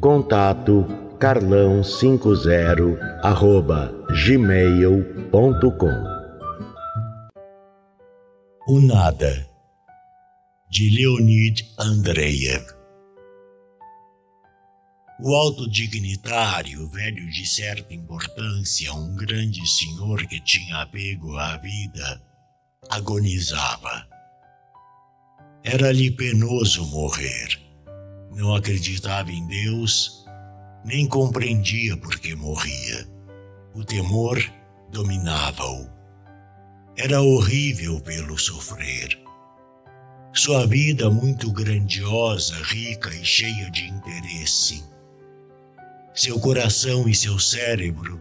Contato carlão50 arroba gmail.com O Nada de Leonid Andreev. O alto dignitário, velho de certa importância, um grande senhor que tinha apego à vida, agonizava. Era-lhe penoso morrer não acreditava em Deus, nem compreendia por que morria. O temor dominava-o. Era horrível vê-lo sofrer. Sua vida muito grandiosa, rica e cheia de interesse. Seu coração e seu cérebro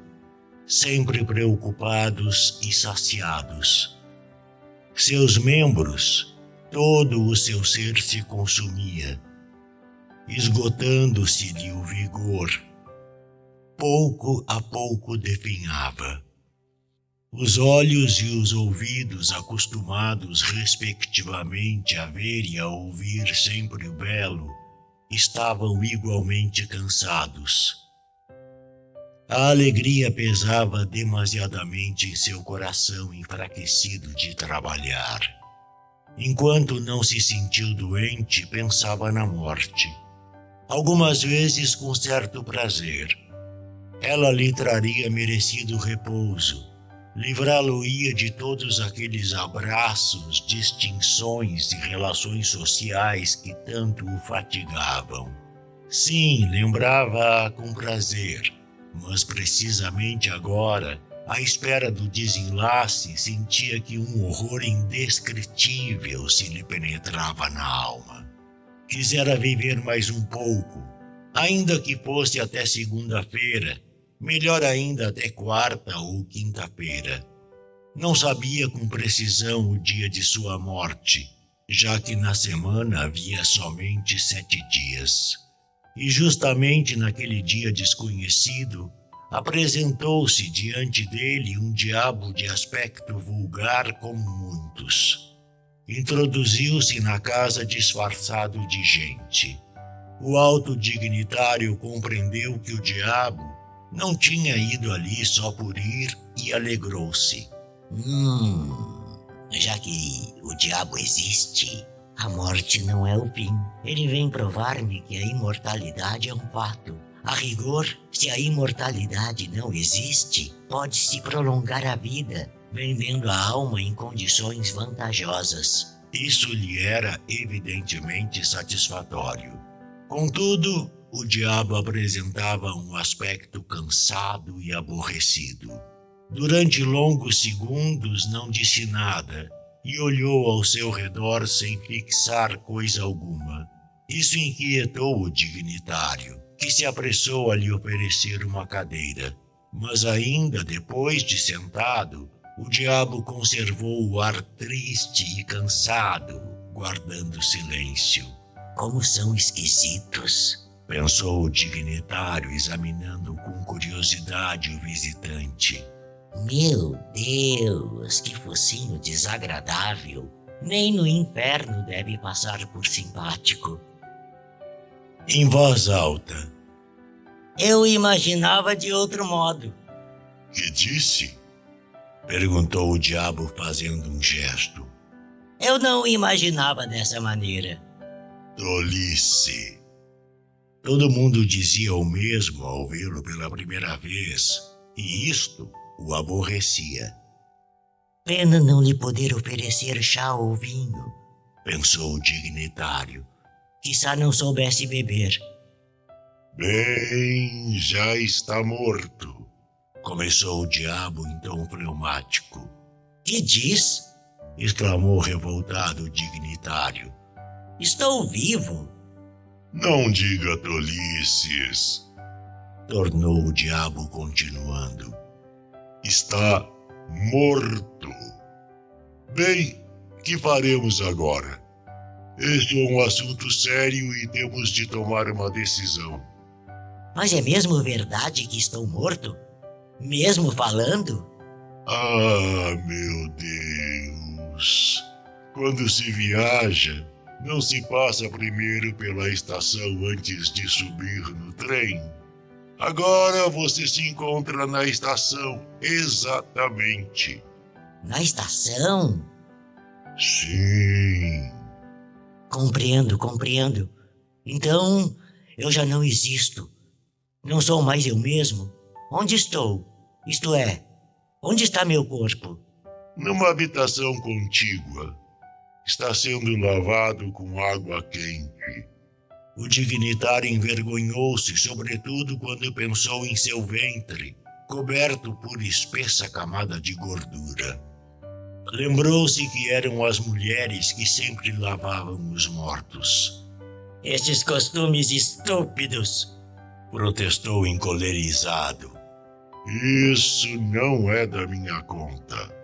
sempre preocupados e saciados. Seus membros, todo o seu ser se consumia esgotando-se-lhe o vigor. Pouco a pouco definhava. Os olhos e os ouvidos, acostumados respectivamente a ver e a ouvir sempre o belo, estavam igualmente cansados. A alegria pesava demasiadamente em seu coração enfraquecido de trabalhar. Enquanto não se sentiu doente, pensava na morte algumas vezes com certo prazer. Ela lhe traria merecido repouso, livrá-lo-ia de todos aqueles abraços, distinções e relações sociais que tanto o fatigavam. Sim, lembrava-a com prazer, mas precisamente agora, à espera do desenlace, sentia que um horror indescritível se lhe penetrava na alma. Quisera viver mais um pouco, ainda que fosse até segunda-feira, melhor ainda até quarta ou quinta-feira. Não sabia com precisão o dia de sua morte, já que na semana havia somente sete dias. E justamente naquele dia desconhecido, apresentou-se diante dele um diabo de aspecto vulgar como muitos introduziu-se na casa disfarçado de gente. O alto dignitário compreendeu que o diabo não tinha ido ali só por ir e alegrou-se. Hum, já que o diabo existe, a morte não é o fim. Ele vem provar-me que a imortalidade é um fato. A rigor, se a imortalidade não existe, pode-se prolongar a vida vendendo a alma em condições vantajosas. Isso lhe era evidentemente satisfatório. Contudo, o diabo apresentava um aspecto cansado e aborrecido. Durante longos segundos não disse nada e olhou ao seu redor sem fixar coisa alguma. Isso inquietou o dignitário, que se apressou a lhe oferecer uma cadeira. Mas ainda depois de sentado, o diabo conservou o ar triste e cansado, guardando silêncio. Como são esquisitos, pensou o dignitário, examinando com curiosidade o visitante. Meu Deus, que focinho desagradável! Nem no inferno deve passar por simpático. Em voz alta. Eu imaginava de outro modo. Que disse? Perguntou o diabo fazendo um gesto. Eu não imaginava dessa maneira. Tolice. Todo mundo dizia o mesmo ao vê-lo pela primeira vez, e isto o aborrecia. Pena não lhe poder oferecer chá ou vinho, pensou o dignitário. Quizá não soubesse beber. Bem, já está morto, começou o diabo em tom fleumático. Que diz? exclamou revoltado o dignitário. Estou vivo. Não diga tolices, tornou o diabo continuando. Está morto. Bem, que faremos agora? Este é um assunto sério e temos de tomar uma decisão. Mas é mesmo verdade que estou morto? Mesmo falando? Ah, meu Deus! Quando se viaja, não se passa primeiro pela estação antes de subir no trem. Agora você se encontra na estação, exatamente. Na estação? Sim. Compreendo, compreendo. Então, eu já não existo. Não sou mais eu mesmo. Onde estou? Isto é, onde está meu corpo? Numa habitação contígua. Está sendo lavado com água quente. O dignitário envergonhou-se, sobretudo quando pensou em seu ventre, coberto por espessa camada de gordura. Lembrou-se que eram as mulheres que sempre lavavam os mortos. Estes costumes estúpidos! protestou encolerizado. Isso não é da minha conta,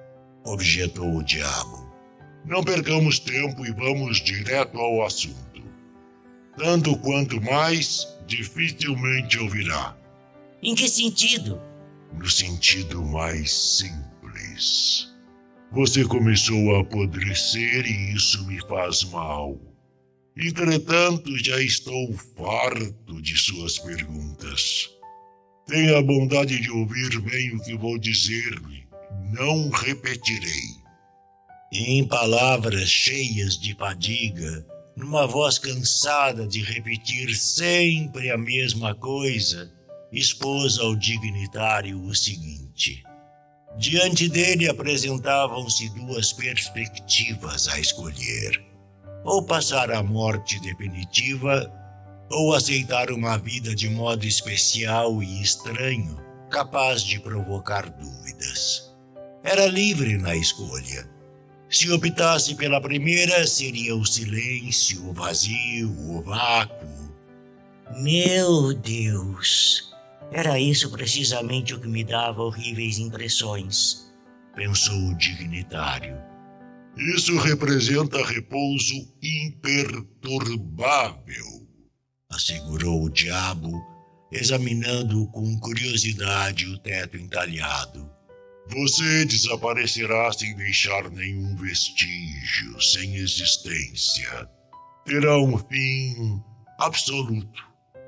objetou o diabo. Não percamos tempo e vamos direto ao assunto. Tanto quanto mais, dificilmente ouvirá. Em que sentido? No sentido mais simples. Você começou a apodrecer e isso me faz mal. Entretanto, já estou farto de suas perguntas. Tenha a bondade de ouvir bem o que vou dizer-lhe. Não repetirei. Em palavras cheias de fadiga, numa voz cansada de repetir sempre a mesma coisa, expôs ao dignitário o seguinte. Diante dele apresentavam-se duas perspectivas a escolher: ou passar a morte definitiva, ou aceitar uma vida de modo especial e estranho, capaz de provocar dúvidas. Era livre na escolha se optasse pela primeira, seria o silêncio, o vazio, o vácuo. Meu Deus! Era isso precisamente o que me dava horríveis impressões, pensou o dignitário. Isso representa repouso imperturbável, assegurou o diabo, examinando com curiosidade o teto entalhado. Você desaparecerá sem deixar nenhum vestígio, sem existência. Terá um fim absoluto.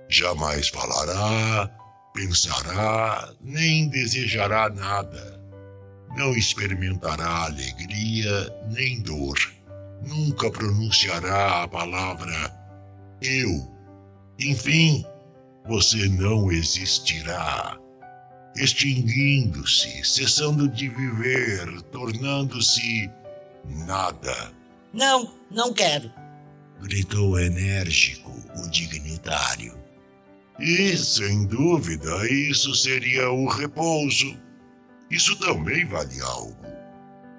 Jamais falará, pensará, nem desejará nada. Não experimentará alegria nem dor. Nunca pronunciará a palavra eu. Enfim, você não existirá extinguindo-se, cessando de viver, tornando-se nada. Não, não quero! gritou enérgico o dignitário. E, sem dúvida, isso seria o repouso. Isso também vale algo.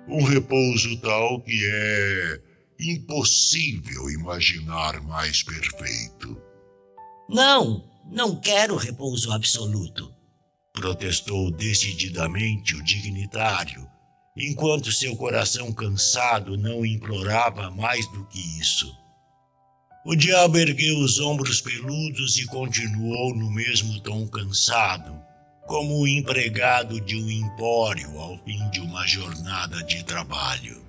Um repouso tal que é impossível imaginar mais perfeito. Não, não quero repouso absoluto protestou decididamente o dignitário, enquanto seu coração cansado não implorava mais do que isso. O diabo ergueu os ombros peludos e continuou no mesmo tom cansado, como o empregado de um empório ao fim de uma jornada de trabalho.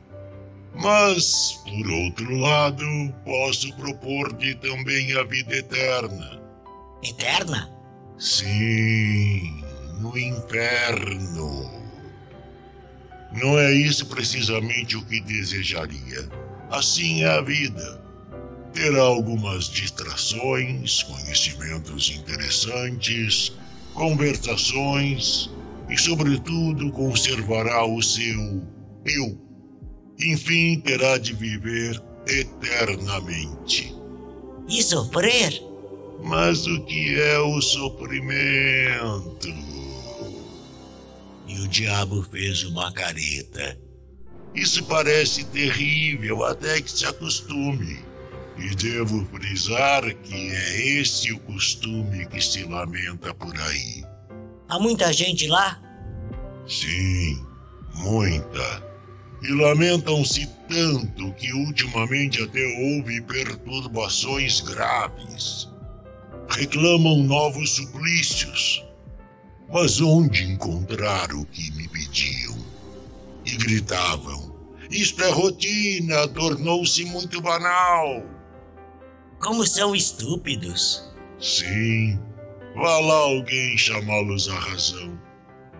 Mas, por outro lado, posso propor-lhe também a vida eterna. Eterna? Sim, no inferno. Não é isso precisamente o que desejaria. Assim é a vida. Terá algumas distrações, conhecimentos interessantes, conversações e, sobretudo, conservará o seu eu. Enfim, terá de viver eternamente. E sofrer? Mas o que é o sofrimento? E o diabo fez uma careta. Isso parece terrível até que se acostume. E devo frisar que é esse o costume que se lamenta por aí. Há muita gente lá? Sim, muita. E lamentam-se tanto que ultimamente até houve perturbações graves. Reclamam novos suplícios. Mas onde encontrar o que me pediam? E gritavam: Isto é rotina, tornou-se muito banal. Como são estúpidos. Sim, vá lá alguém chamá-los à razão.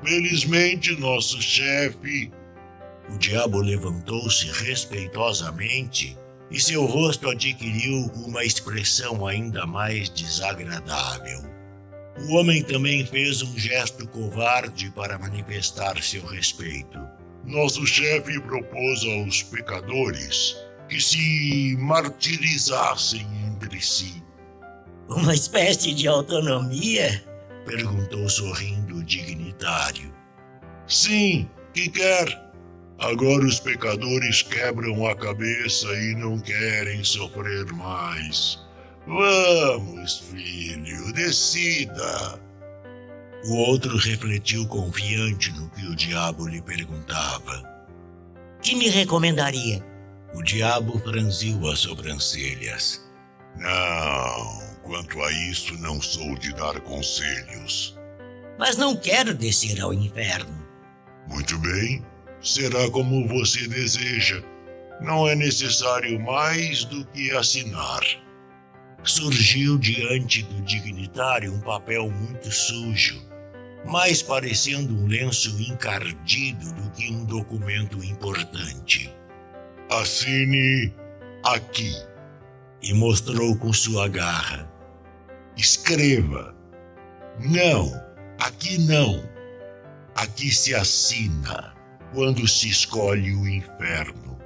Felizmente, nosso chefe. O diabo levantou-se respeitosamente e seu rosto adquiriu uma expressão ainda mais desagradável. O homem também fez um gesto covarde para manifestar seu respeito. Nosso chefe propôs aos pecadores que se martirizassem entre si. Uma espécie de autonomia? perguntou sorrindo o dignitário. Sim, que quer. Agora os pecadores quebram a cabeça e não querem sofrer mais. Vamos, filho, decida. O outro refletiu confiante no que o diabo lhe perguntava. Que me recomendaria? O diabo franziu as sobrancelhas. Não, quanto a isso, não sou de dar conselhos. Mas não quero descer ao inferno. Muito bem, será como você deseja. Não é necessário mais do que assinar. Surgiu diante do dignitário um papel muito sujo, mais parecendo um lenço encardido do que um documento importante. Assine aqui. E mostrou com sua garra. Escreva. Não, aqui não. Aqui se assina quando se escolhe o inferno.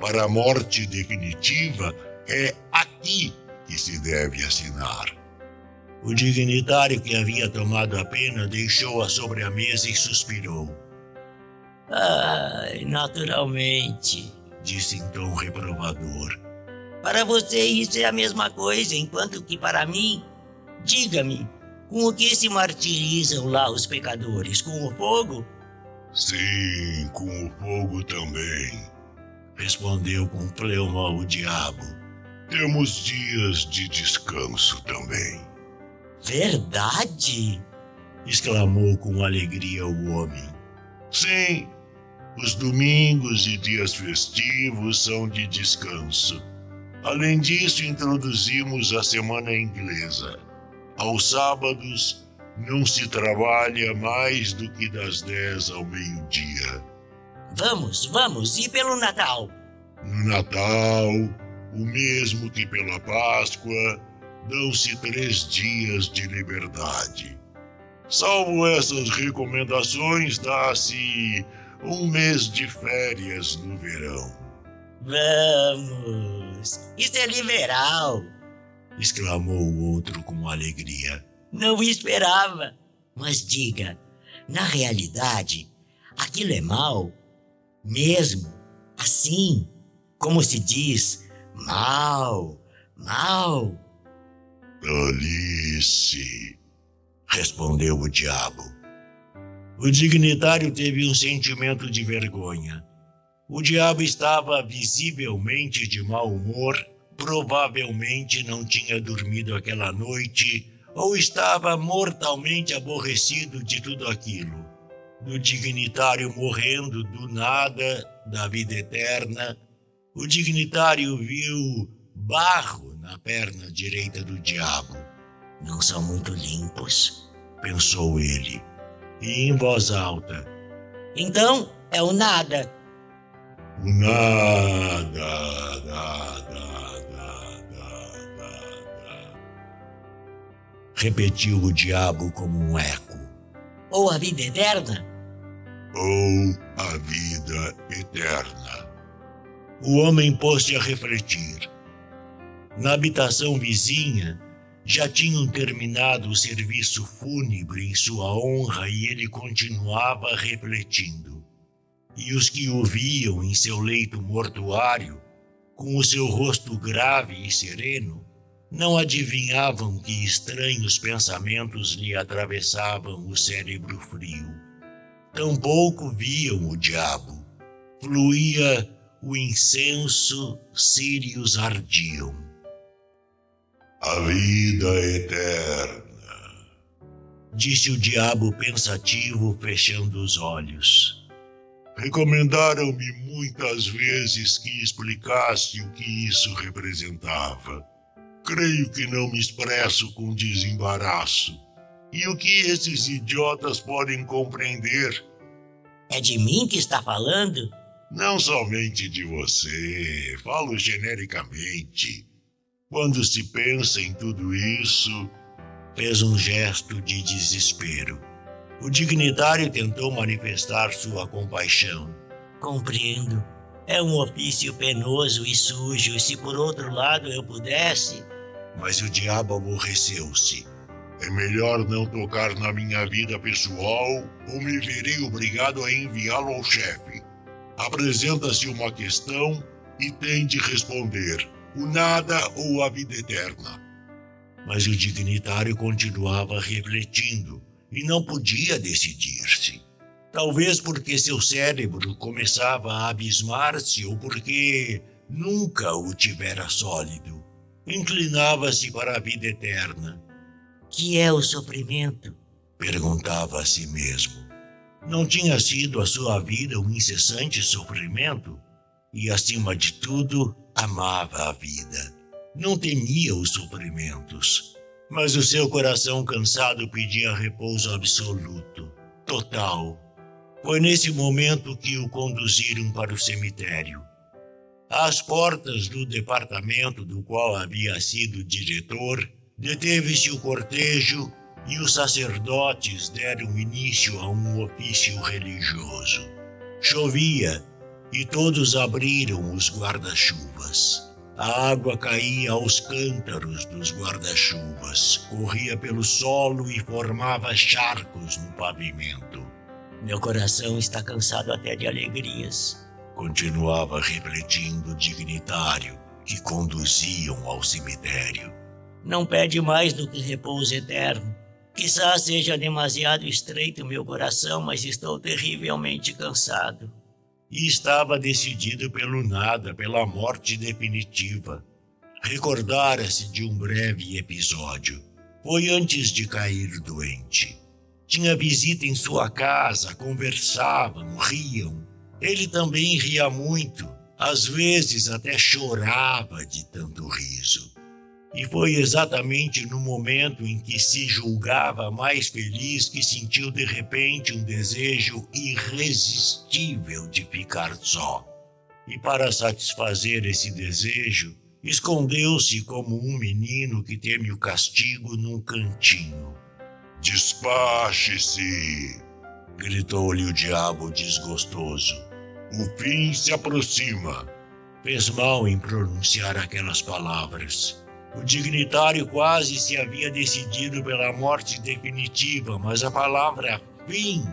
Para a morte definitiva, é aqui que se deve assinar. O dignitário que havia tomado a pena deixou-a sobre a mesa e suspirou. Ai, naturalmente, disse em tom reprovador. Para você isso é a mesma coisa, enquanto que para mim, diga-me, com o que se martirizam lá os pecadores? Com o fogo? Sim, com o fogo também, respondeu com pleuma o diabo. Temos dias de descanso também. Verdade? exclamou com alegria o homem. Sim, os domingos e dias festivos são de descanso. Além disso, introduzimos a semana inglesa. Aos sábados, não se trabalha mais do que das dez ao meio-dia. Vamos, vamos, e pelo Natal? No Natal, o mesmo que pela Páscoa, dão-se três dias de liberdade. Salvo essas recomendações, dá-se um mês de férias no verão. Vamos! Isso é liberal! exclamou o outro com alegria. Não esperava! Mas diga, na realidade, aquilo é mal? Mesmo? Assim? Como se diz? Mal! Mal! Tolice! respondeu o diabo. O dignitário teve um sentimento de vergonha. O diabo estava visivelmente de mau humor, provavelmente não tinha dormido aquela noite ou estava mortalmente aborrecido de tudo aquilo. Do dignitário morrendo do nada da vida eterna, o dignitário viu barro na perna direita do diabo. Não são muito limpos, pensou ele e em voz alta. Então é o nada. O nada, nada, Repetiu o diabo como um eco. Ou a vida eterna? ou a vida eterna. O homem pôs-se a refletir. Na habitação vizinha, já tinham terminado o serviço fúnebre em sua honra e ele continuava refletindo. E os que o viam em seu leito mortuário, com o seu rosto grave e sereno, não adivinhavam que estranhos pensamentos lhe atravessavam o cérebro frio. Tampouco viam o diabo. Fluía o incenso, círios ardiam. A vida eterna, disse o diabo pensativo, fechando os olhos. Recomendaram-me muitas vezes que explicasse o que isso representava. Creio que não me expresso com desembaraço. E o que esses idiotas podem compreender? É de mim que está falando? Não somente de você, falo genericamente. Quando se pensa em tudo isso, fez um gesto de desespero. O dignitário tentou manifestar sua compaixão. Compreendo. É um ofício penoso e sujo, e se por outro lado eu pudesse. Mas o diabo aborreceu-se. É melhor não tocar na minha vida pessoal ou me verei obrigado a enviá-lo ao chefe. Apresenta-se uma questão e tem de responder o nada ou a vida eterna. Mas o dignitário continuava refletindo e não podia decidir-se. Talvez porque seu cérebro começava a abismar-se ou porque nunca o tivera sólido. Inclinava-se para a vida eterna. Que é o sofrimento? Perguntava a si mesmo. Não tinha sido a sua vida um incessante sofrimento? E, acima de tudo, amava a vida. Não temia os sofrimentos, mas o seu coração cansado pedia repouso absoluto, total. Foi nesse momento que o conduziram para o cemitério. Às portas do departamento do qual havia sido diretor, deteve-se o cortejo e os sacerdotes deram início a um ofício religioso. Chovia e todos abriram os guarda-chuvas. A água caía aos cântaros dos guarda-chuvas, corria pelo solo e formava charcos no pavimento. Meu coração está cansado até de alegrias. Continuava refletindo o dignitário que conduziam ao cemitério. Não pede mais do que repouso eterno. Quizás seja demasiado estreito meu coração, mas estou terrivelmente cansado e estava decidido pelo nada, pela morte definitiva. Recordara-se de um breve episódio. Foi antes de cair doente. Tinha visita em sua casa, conversavam, riam. Ele também ria muito, às vezes até chorava de tanto riso. E foi exatamente no momento em que se julgava mais feliz que sentiu de repente um desejo irresistível de ficar só. E para satisfazer esse desejo, escondeu-se como um menino que teme o castigo num cantinho. Despache-se! Gritou-lhe o diabo desgostoso. O fim se aproxima. Fez mal em pronunciar aquelas palavras. O dignitário quase se havia decidido pela morte definitiva, mas a palavra fim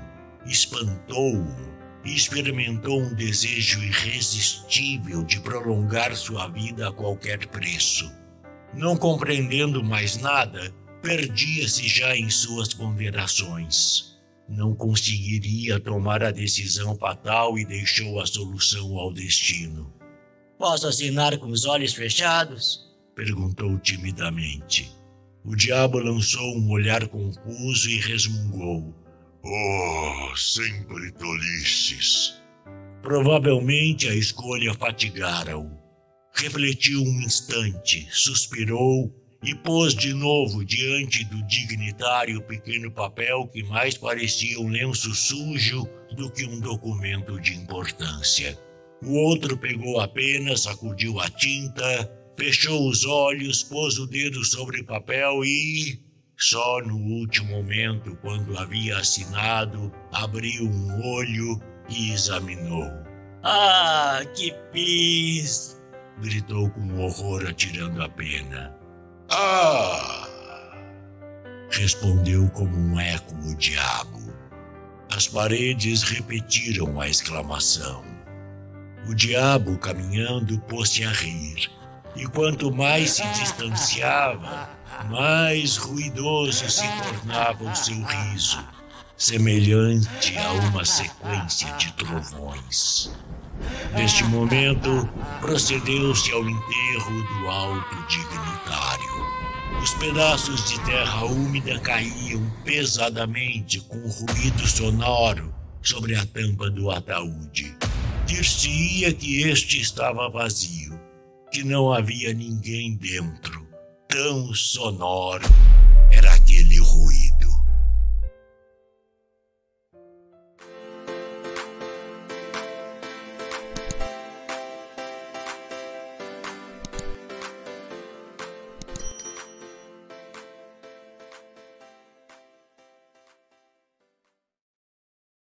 espantou-o e experimentou um desejo irresistível de prolongar sua vida a qualquer preço. Não compreendendo mais nada, perdia-se já em suas ponderações. Não conseguiria tomar a decisão fatal e deixou a solução ao destino. Posso assinar com os olhos fechados? Perguntou timidamente. O diabo lançou um olhar confuso e resmungou. Oh, sempre tolices. Provavelmente a escolha fatigara-o. Refletiu um instante, suspirou e pôs de novo diante do dignitário o pequeno papel que mais parecia um lenço sujo do que um documento de importância. O outro pegou a pena, sacudiu a tinta fechou os olhos, pôs o dedo sobre o papel e Só no último momento, quando havia assinado, abriu um olho e examinou. Ah, que pis! gritou com horror, atirando a pena. Ah! respondeu como um eco o diabo. As paredes repetiram a exclamação. O diabo, caminhando, pôs-se a rir, e quanto mais se distanciava, mais ruidoso se tornava o seu riso, semelhante a uma sequência de trovões. Neste momento, procedeu-se ao enterro do alto dignitário. Os pedaços de terra úmida caíam pesadamente com ruído sonoro sobre a tampa do ataúde. Dir-se-ia que este estava vazio, que não havia ninguém dentro. Tão sonoro